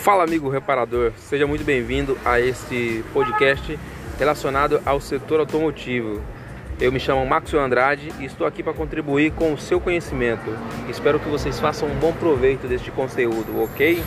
Fala amigo reparador, seja muito bem-vindo a este podcast relacionado ao setor automotivo. Eu me chamo Márcio Andrade e estou aqui para contribuir com o seu conhecimento. Espero que vocês façam um bom proveito deste conteúdo, ok?